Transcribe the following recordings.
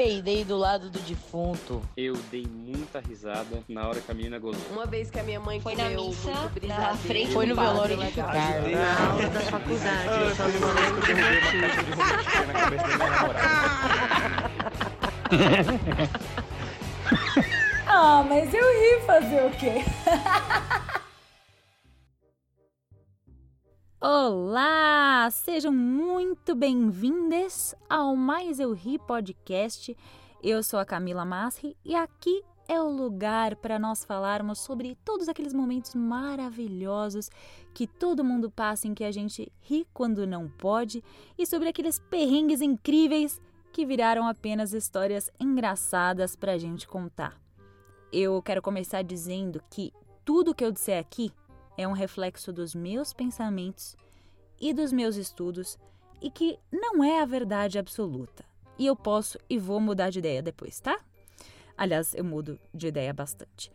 peidei do lado do defunto. Eu dei muita risada na hora que a menina gozou. Uma vez que a minha mãe Foi na missa, na frente Foi no velório de Ricardo. Na aula da faculdade, eu só não lembro do motivo. na cabeça da minha namorada. Ah, mas eu ri fazer o quê? Olá! Sejam muito bem-vindas ao Mais Eu Ri Podcast. Eu sou a Camila Masri e aqui é o lugar para nós falarmos sobre todos aqueles momentos maravilhosos que todo mundo passa em que a gente ri quando não pode e sobre aqueles perrengues incríveis que viraram apenas histórias engraçadas para a gente contar. Eu quero começar dizendo que tudo que eu disser aqui é um reflexo dos meus pensamentos e dos meus estudos e que não é a verdade absoluta. E eu posso e vou mudar de ideia depois, tá? Aliás, eu mudo de ideia bastante.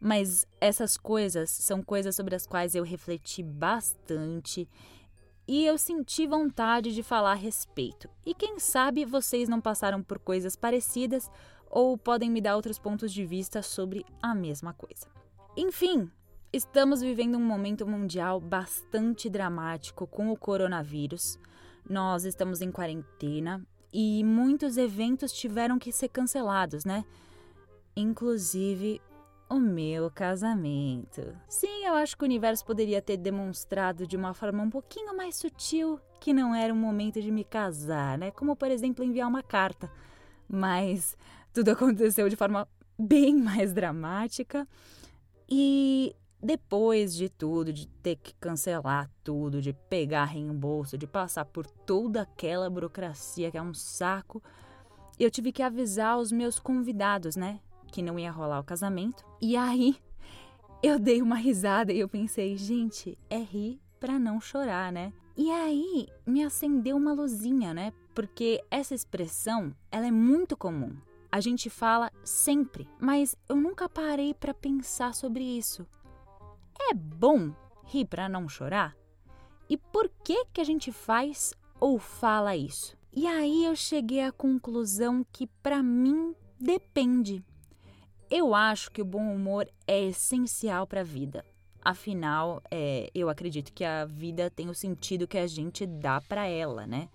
Mas essas coisas são coisas sobre as quais eu refleti bastante e eu senti vontade de falar a respeito. E quem sabe vocês não passaram por coisas parecidas ou podem me dar outros pontos de vista sobre a mesma coisa. Enfim, estamos vivendo um momento mundial bastante dramático com o coronavírus. Nós estamos em quarentena e muitos eventos tiveram que ser cancelados, né? Inclusive o meu casamento. Sim, eu acho que o universo poderia ter demonstrado de uma forma um pouquinho mais sutil que não era o momento de me casar, né? Como, por exemplo, enviar uma carta. Mas tudo aconteceu de forma bem mais dramática. E depois de tudo, de ter que cancelar tudo, de pegar reembolso, de passar por toda aquela burocracia que é um saco, eu tive que avisar os meus convidados, né? Que não ia rolar o casamento. E aí eu dei uma risada e eu pensei, gente, é rir pra não chorar, né? E aí me acendeu uma luzinha, né? Porque essa expressão, ela é muito comum. A gente fala sempre, mas eu nunca parei pra pensar sobre isso. É bom rir pra não chorar? E por que que a gente faz ou fala isso? E aí eu cheguei à conclusão que pra mim depende. Eu acho que o bom humor é essencial para a vida. Afinal, é, eu acredito que a vida tem o sentido que a gente dá para ela, né?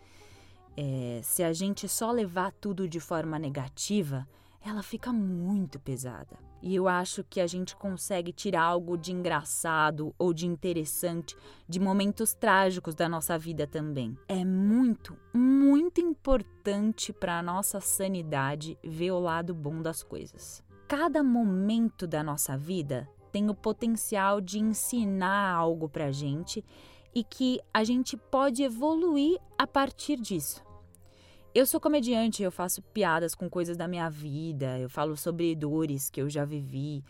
É, se a gente só levar tudo de forma negativa, ela fica muito pesada. E eu acho que a gente consegue tirar algo de engraçado ou de interessante de momentos trágicos da nossa vida também. É muito, muito importante para a nossa sanidade ver o lado bom das coisas. Cada momento da nossa vida tem o potencial de ensinar algo pra gente e que a gente pode evoluir a partir disso. Eu sou comediante, eu faço piadas com coisas da minha vida, eu falo sobre dores que eu já vivi.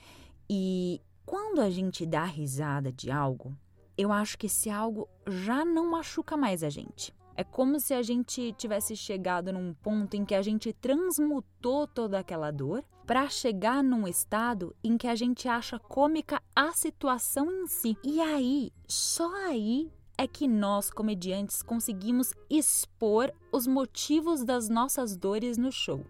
E quando a gente dá risada de algo, eu acho que esse algo já não machuca mais a gente. É como se a gente tivesse chegado num ponto em que a gente transmutou toda aquela dor para chegar num estado em que a gente acha cômica a situação em si. E aí, só aí é que nós, comediantes, conseguimos expor os motivos das nossas dores no show.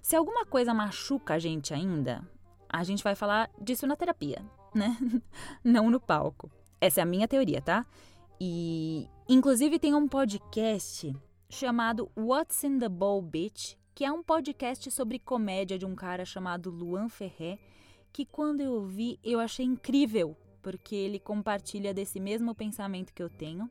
Se alguma coisa machuca a gente ainda, a gente vai falar disso na terapia, né? Não no palco. Essa é a minha teoria, tá? E inclusive tem um podcast chamado What's in the Bowl Bitch, que é um podcast sobre comédia de um cara chamado Luan Ferré, que quando eu ouvi eu achei incrível, porque ele compartilha desse mesmo pensamento que eu tenho.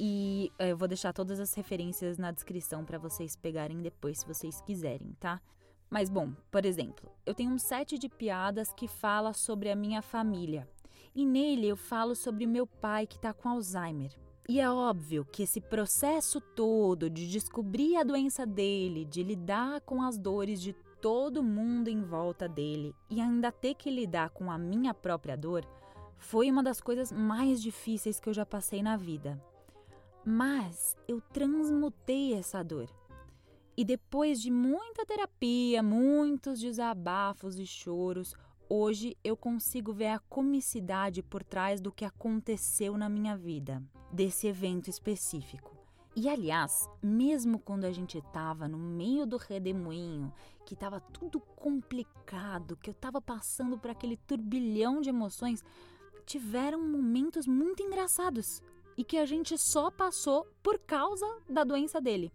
E eh, eu vou deixar todas as referências na descrição para vocês pegarem depois, se vocês quiserem, tá? Mas bom, por exemplo, eu tenho um set de piadas que fala sobre a minha família. E nele eu falo sobre meu pai que está com Alzheimer. E é óbvio que esse processo todo de descobrir a doença dele, de lidar com as dores de todo mundo em volta dele e ainda ter que lidar com a minha própria dor, foi uma das coisas mais difíceis que eu já passei na vida. Mas eu transmutei essa dor. E depois de muita terapia, muitos desabafos e choros, hoje eu consigo ver a comicidade por trás do que aconteceu na minha vida, desse evento específico. E aliás, mesmo quando a gente tava no meio do redemoinho, que tava tudo complicado, que eu tava passando por aquele turbilhão de emoções, tiveram momentos muito engraçados e que a gente só passou por causa da doença dele.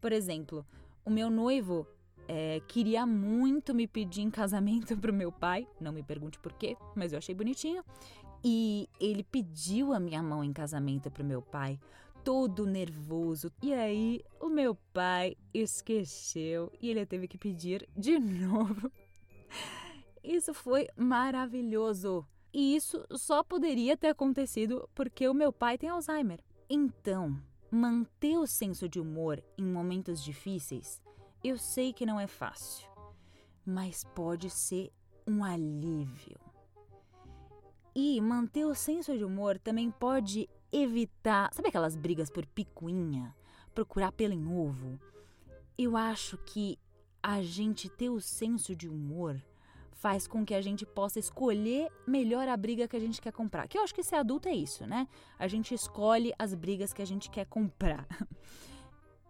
Por exemplo, o meu noivo é, queria muito me pedir em casamento pro meu pai, não me pergunte por quê, mas eu achei bonitinho. E ele pediu a minha mão em casamento pro meu pai todo nervoso. E aí, o meu pai esqueceu e ele teve que pedir de novo. Isso foi maravilhoso. E isso só poderia ter acontecido porque o meu pai tem Alzheimer. Então, manter o senso de humor em momentos difíceis, eu sei que não é fácil, mas pode ser um alívio. E manter o senso de humor também pode evitar. Sabe aquelas brigas por picuinha? Procurar pelo em ovo? Eu acho que a gente ter o senso de humor faz com que a gente possa escolher melhor a briga que a gente quer comprar. Que eu acho que ser adulto é isso, né? A gente escolhe as brigas que a gente quer comprar.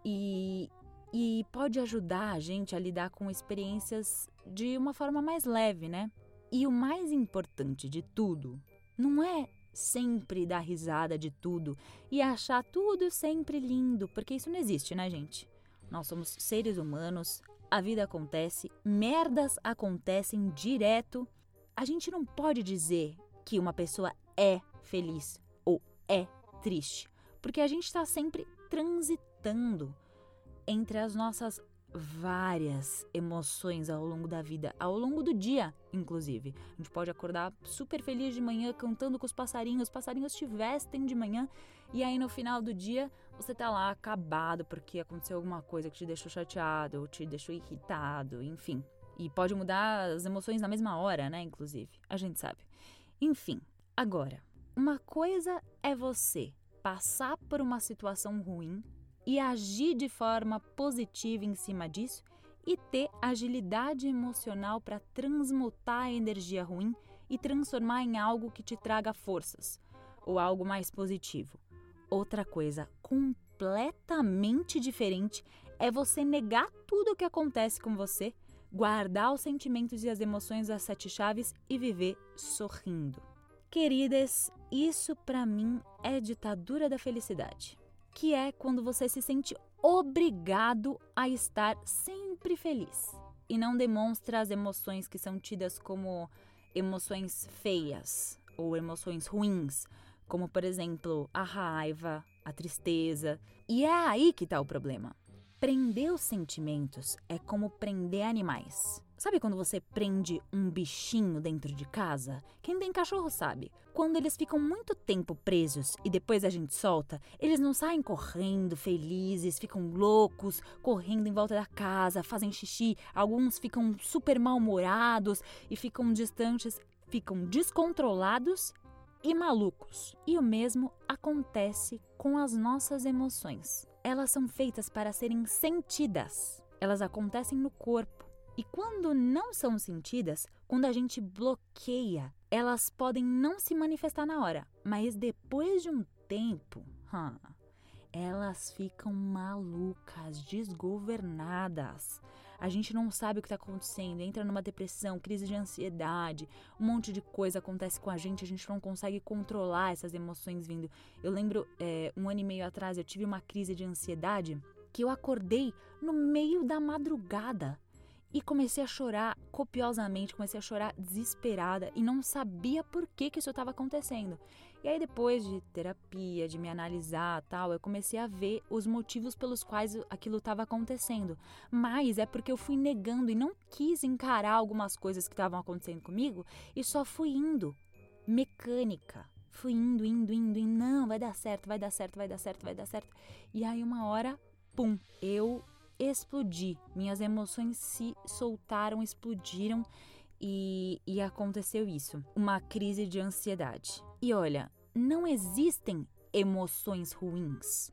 E, e pode ajudar a gente a lidar com experiências de uma forma mais leve, né? E o mais importante de tudo não é sempre dar risada de tudo e achar tudo sempre lindo, porque isso não existe, né, gente? Nós somos seres humanos, a vida acontece, merdas acontecem direto. A gente não pode dizer que uma pessoa é feliz ou é triste, porque a gente está sempre transitando entre as nossas várias emoções ao longo da vida, ao longo do dia, inclusive. A gente pode acordar super feliz de manhã cantando com os passarinhos, os passarinhos te vestem de manhã e aí no final do dia você tá lá acabado porque aconteceu alguma coisa que te deixou chateado ou te deixou irritado, enfim. E pode mudar as emoções na mesma hora, né, inclusive. A gente sabe. Enfim, agora, uma coisa é você passar por uma situação ruim e agir de forma positiva em cima disso e ter agilidade emocional para transmutar a energia ruim e transformar em algo que te traga forças ou algo mais positivo. Outra coisa completamente diferente é você negar tudo o que acontece com você, guardar os sentimentos e as emoções das sete chaves e viver sorrindo. Queridas, isso para mim é ditadura da felicidade que é quando você se sente obrigado a estar sempre feliz e não demonstra as emoções que são tidas como emoções feias ou emoções ruins, como por exemplo a raiva, a tristeza. E é aí que está o problema. Prender os sentimentos é como prender animais. Sabe quando você prende um bichinho dentro de casa? Quem tem cachorro sabe. Quando eles ficam muito tempo presos e depois a gente solta, eles não saem correndo, felizes, ficam loucos, correndo em volta da casa, fazem xixi, alguns ficam super mal-humorados e ficam distantes, ficam descontrolados e malucos. E o mesmo acontece com as nossas emoções. Elas são feitas para serem sentidas. Elas acontecem no corpo e quando não são sentidas, quando a gente bloqueia, elas podem não se manifestar na hora, mas depois de um tempo, elas ficam malucas, desgovernadas. A gente não sabe o que está acontecendo, entra numa depressão, crise de ansiedade, um monte de coisa acontece com a gente, a gente não consegue controlar essas emoções vindo. Eu lembro, é, um ano e meio atrás, eu tive uma crise de ansiedade que eu acordei no meio da madrugada e comecei a chorar copiosamente, comecei a chorar desesperada e não sabia por que, que isso estava acontecendo. E aí depois de terapia, de me analisar, tal, eu comecei a ver os motivos pelos quais aquilo estava acontecendo. Mas é porque eu fui negando e não quis encarar algumas coisas que estavam acontecendo comigo e só fui indo mecânica. Fui indo, indo, indo, e não, vai dar certo, vai dar certo, vai dar certo, vai dar certo. E aí uma hora, pum, eu explodi. Minhas emoções se soltaram, explodiram e, e aconteceu isso. Uma crise de ansiedade. E olha, não existem emoções ruins.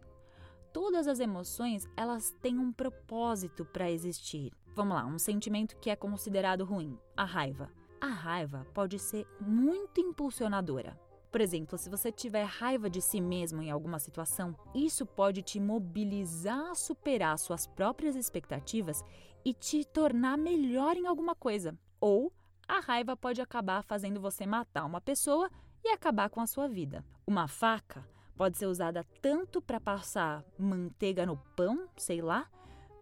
Todas as emoções, elas têm um propósito para existir. Vamos lá, um sentimento que é considerado ruim, a raiva. A raiva pode ser muito impulsionadora. Por exemplo, se você tiver raiva de si mesmo em alguma situação, isso pode te mobilizar a superar suas próprias expectativas e te tornar melhor em alguma coisa. Ou a raiva pode acabar fazendo você matar uma pessoa e acabar com a sua vida. Uma faca pode ser usada tanto para passar manteiga no pão, sei lá,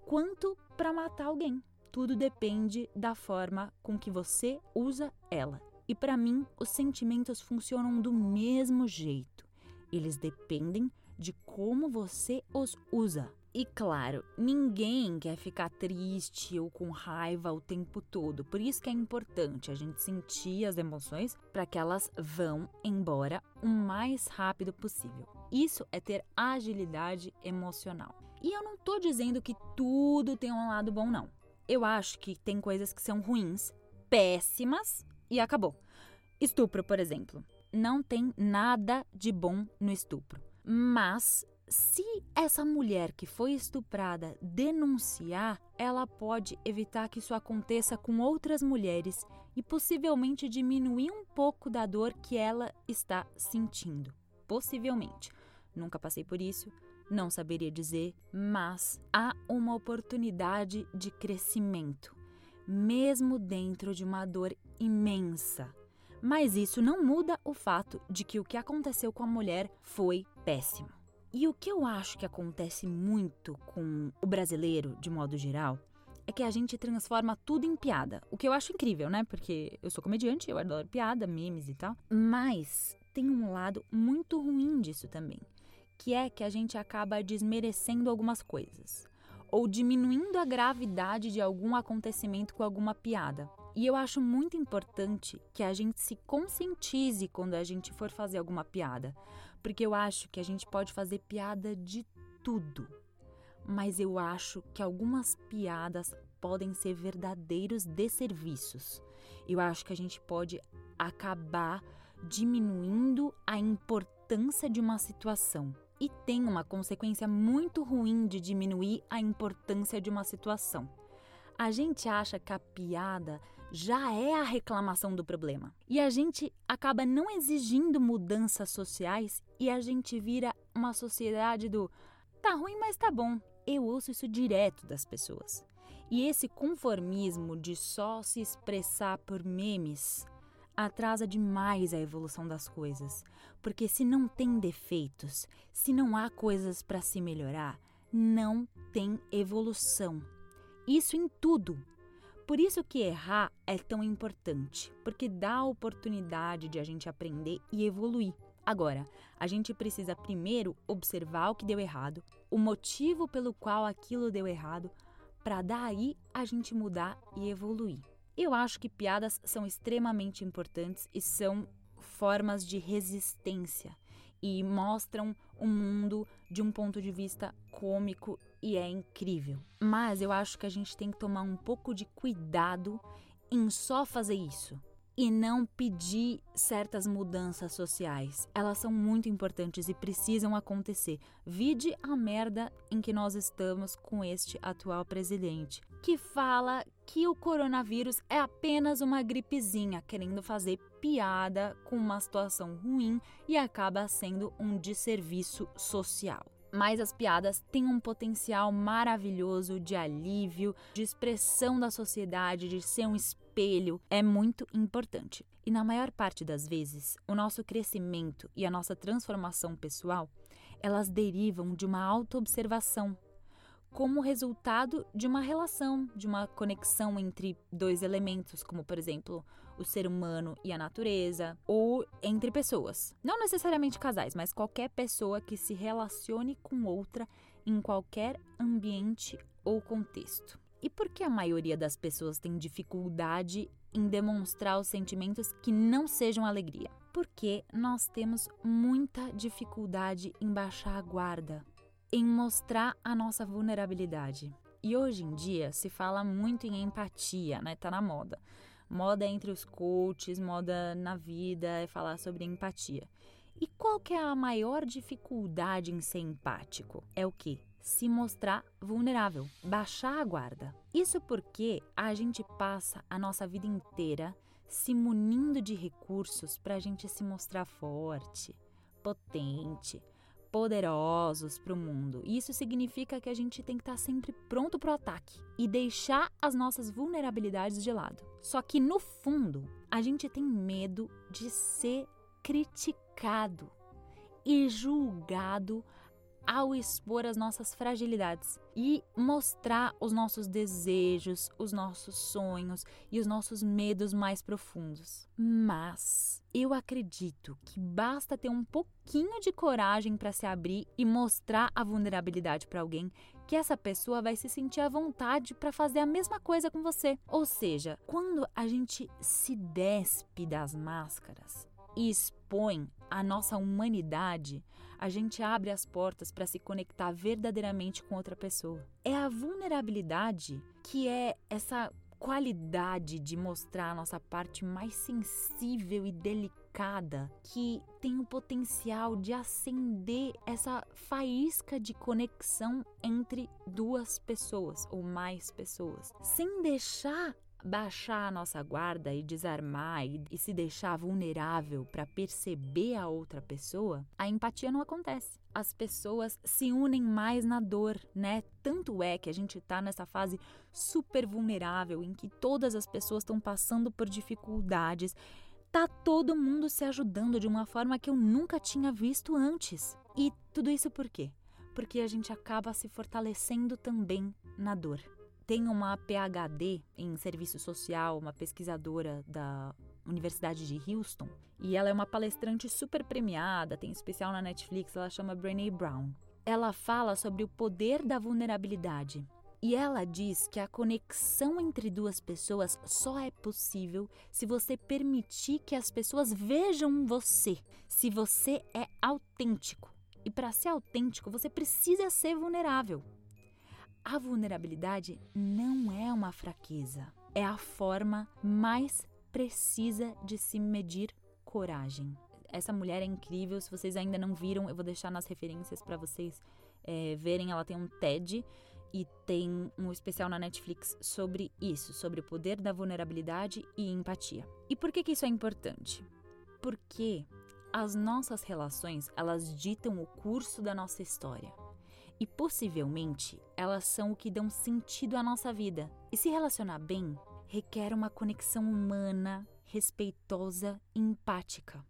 quanto para matar alguém. Tudo depende da forma com que você usa ela. E para mim, os sentimentos funcionam do mesmo jeito. Eles dependem de como você os usa. E claro, ninguém quer ficar triste ou com raiva o tempo todo. Por isso que é importante a gente sentir as emoções para que elas vão embora o mais rápido possível. Isso é ter agilidade emocional. E eu não estou dizendo que tudo tem um lado bom, não. Eu acho que tem coisas que são ruins, péssimas e acabou. Estupro, por exemplo. Não tem nada de bom no estupro. Mas se essa mulher que foi estuprada denunciar, ela pode evitar que isso aconteça com outras mulheres e possivelmente diminuir um pouco da dor que ela está sentindo. Possivelmente. Nunca passei por isso, não saberia dizer, mas há uma oportunidade de crescimento, mesmo dentro de uma dor imensa. Mas isso não muda o fato de que o que aconteceu com a mulher foi péssimo. E o que eu acho que acontece muito com o brasileiro, de modo geral, é que a gente transforma tudo em piada. O que eu acho incrível, né? Porque eu sou comediante, eu adoro piada, memes e tal. Mas tem um lado muito ruim disso também, que é que a gente acaba desmerecendo algumas coisas ou diminuindo a gravidade de algum acontecimento com alguma piada. E eu acho muito importante que a gente se conscientize quando a gente for fazer alguma piada, porque eu acho que a gente pode fazer piada de tudo. Mas eu acho que algumas piadas podem ser verdadeiros desserviços. Eu acho que a gente pode acabar diminuindo a importância de uma situação e tem uma consequência muito ruim de diminuir a importância de uma situação. A gente acha que a piada já é a reclamação do problema. E a gente acaba não exigindo mudanças sociais e a gente vira uma sociedade do tá ruim, mas tá bom. Eu ouço isso direto das pessoas. E esse conformismo de só se expressar por memes atrasa demais a evolução das coisas, porque se não tem defeitos, se não há coisas para se melhorar, não tem evolução. Isso em tudo. Por isso que errar é tão importante, porque dá a oportunidade de a gente aprender e evoluir. Agora, a gente precisa primeiro observar o que deu errado, o motivo pelo qual aquilo deu errado, para daí a gente mudar e evoluir. Eu acho que piadas são extremamente importantes e são formas de resistência e mostram o mundo de um ponto de vista cômico e é incrível. Mas eu acho que a gente tem que tomar um pouco de cuidado em só fazer isso e não pedir certas mudanças sociais. Elas são muito importantes e precisam acontecer. Vide a merda em que nós estamos com este atual presidente, que fala que o coronavírus é apenas uma gripezinha, querendo fazer piada com uma situação ruim e acaba sendo um desserviço social. Mas as piadas têm um potencial maravilhoso de alívio, de expressão da sociedade, de ser um espelho é muito importante. E na maior parte das vezes, o nosso crescimento e a nossa transformação pessoal, elas derivam de uma autoobservação, como resultado de uma relação, de uma conexão entre dois elementos, como por exemplo, o ser humano e a natureza, ou entre pessoas. Não necessariamente casais, mas qualquer pessoa que se relacione com outra em qualquer ambiente ou contexto. E por que a maioria das pessoas tem dificuldade em demonstrar os sentimentos que não sejam alegria? Porque nós temos muita dificuldade em baixar a guarda, em mostrar a nossa vulnerabilidade. E hoje em dia se fala muito em empatia, né? Tá na moda. Moda entre os coaches, moda na vida é falar sobre empatia. E qual que é a maior dificuldade em ser empático? É o quê? se mostrar vulnerável, baixar a guarda. Isso porque a gente passa a nossa vida inteira se munindo de recursos para a gente se mostrar forte, potente, poderosos para o mundo. Isso significa que a gente tem que estar tá sempre pronto para o ataque e deixar as nossas vulnerabilidades de lado. Só que no fundo, a gente tem medo de ser criticado e julgado ao expor as nossas fragilidades e mostrar os nossos desejos, os nossos sonhos e os nossos medos mais profundos. Mas eu acredito que basta ter um pouquinho de coragem para se abrir e mostrar a vulnerabilidade para alguém que essa pessoa vai se sentir à vontade para fazer a mesma coisa com você. Ou seja, quando a gente se despe das máscaras, e expõe a nossa humanidade, a gente abre as portas para se conectar verdadeiramente com outra pessoa. É a vulnerabilidade que é essa qualidade de mostrar a nossa parte mais sensível e delicada que tem o potencial de acender essa faísca de conexão entre duas pessoas ou mais pessoas, sem deixar baixar a nossa guarda e desarmar e, e se deixar vulnerável para perceber a outra pessoa, a empatia não acontece. As pessoas se unem mais na dor, né? Tanto é que a gente está nessa fase super vulnerável em que todas as pessoas estão passando por dificuldades. Tá todo mundo se ajudando de uma forma que eu nunca tinha visto antes. E tudo isso por quê? Porque a gente acaba se fortalecendo também na dor tem uma PhD em serviço social, uma pesquisadora da Universidade de Houston, e ela é uma palestrante super premiada, tem especial na Netflix, ela chama Brené Brown. Ela fala sobre o poder da vulnerabilidade. E ela diz que a conexão entre duas pessoas só é possível se você permitir que as pessoas vejam você, se você é autêntico. E para ser autêntico, você precisa ser vulnerável. A vulnerabilidade não é uma fraqueza, é a forma mais precisa de se medir coragem. Essa mulher é incrível, se vocês ainda não viram, eu vou deixar nas referências para vocês é, verem. Ela tem um TED e tem um especial na Netflix sobre isso, sobre o poder da vulnerabilidade e empatia. E por que, que isso é importante? Porque as nossas relações, elas ditam o curso da nossa história e possivelmente elas são o que dão sentido à nossa vida. E se relacionar bem requer uma conexão humana, respeitosa e empática.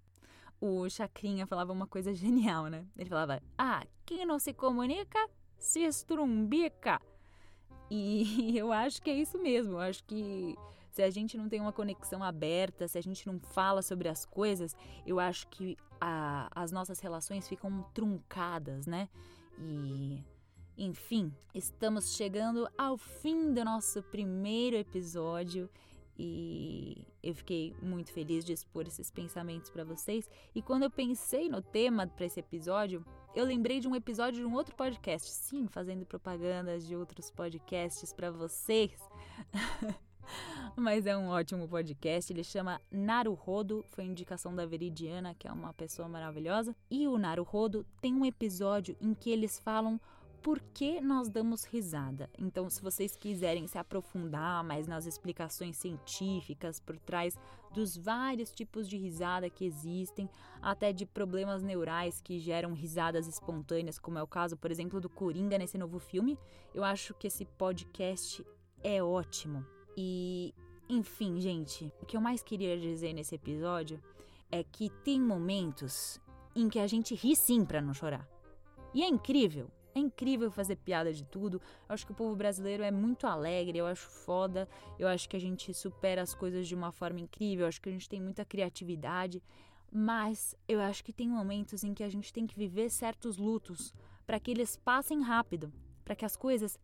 O Chacrinha falava uma coisa genial, né? Ele falava: Ah, quem não se comunica se estrumbica. E eu acho que é isso mesmo. Eu acho que se a gente não tem uma conexão aberta, se a gente não fala sobre as coisas, eu acho que a, as nossas relações ficam truncadas, né? E, enfim, estamos chegando ao fim do nosso primeiro episódio e eu fiquei muito feliz de expor esses pensamentos para vocês. E quando eu pensei no tema para esse episódio, eu lembrei de um episódio de um outro podcast, sim, fazendo propagandas de outros podcasts para vocês. Mas é um ótimo podcast. Ele chama Naruhodo, foi indicação da Veridiana, que é uma pessoa maravilhosa. E o Naruhodo tem um episódio em que eles falam por que nós damos risada. Então, se vocês quiserem se aprofundar mais nas explicações científicas por trás dos vários tipos de risada que existem, até de problemas neurais que geram risadas espontâneas, como é o caso, por exemplo, do Coringa nesse novo filme, eu acho que esse podcast é ótimo. E, enfim, gente, o que eu mais queria dizer nesse episódio é que tem momentos em que a gente ri sim para não chorar. E é incrível, é incrível fazer piada de tudo. Eu acho que o povo brasileiro é muito alegre, eu acho foda. Eu acho que a gente supera as coisas de uma forma incrível, eu acho que a gente tem muita criatividade. Mas eu acho que tem momentos em que a gente tem que viver certos lutos para que eles passem rápido, para que as coisas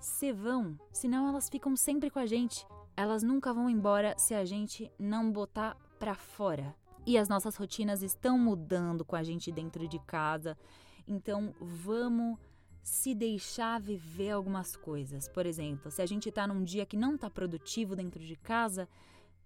se vão, senão elas ficam sempre com a gente. Elas nunca vão embora se a gente não botar pra fora. E as nossas rotinas estão mudando com a gente dentro de casa. Então vamos se deixar viver algumas coisas. Por exemplo, se a gente tá num dia que não tá produtivo dentro de casa,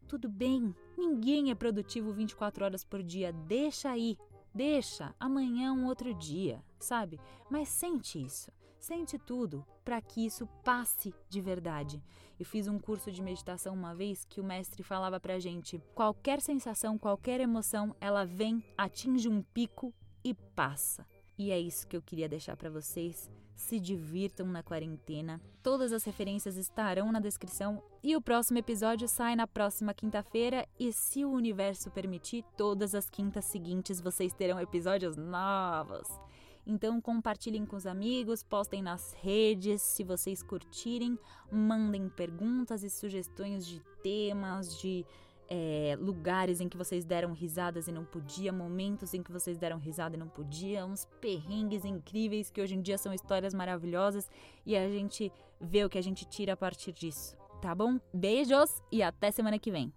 tudo bem. Ninguém é produtivo 24 horas por dia. Deixa aí. Deixa. Amanhã é um outro dia, sabe? Mas sente isso Sente tudo para que isso passe de verdade. Eu fiz um curso de meditação uma vez que o mestre falava pra gente: qualquer sensação, qualquer emoção, ela vem, atinge um pico e passa. E é isso que eu queria deixar para vocês. Se divirtam na quarentena. Todas as referências estarão na descrição e o próximo episódio sai na próxima quinta-feira e se o universo permitir, todas as quintas seguintes vocês terão episódios novos. Então compartilhem com os amigos, postem nas redes, se vocês curtirem, mandem perguntas e sugestões de temas, de é, lugares em que vocês deram risadas e não podia, momentos em que vocês deram risada e não podia, uns perrengues incríveis que hoje em dia são histórias maravilhosas e a gente vê o que a gente tira a partir disso, tá bom? Beijos e até semana que vem.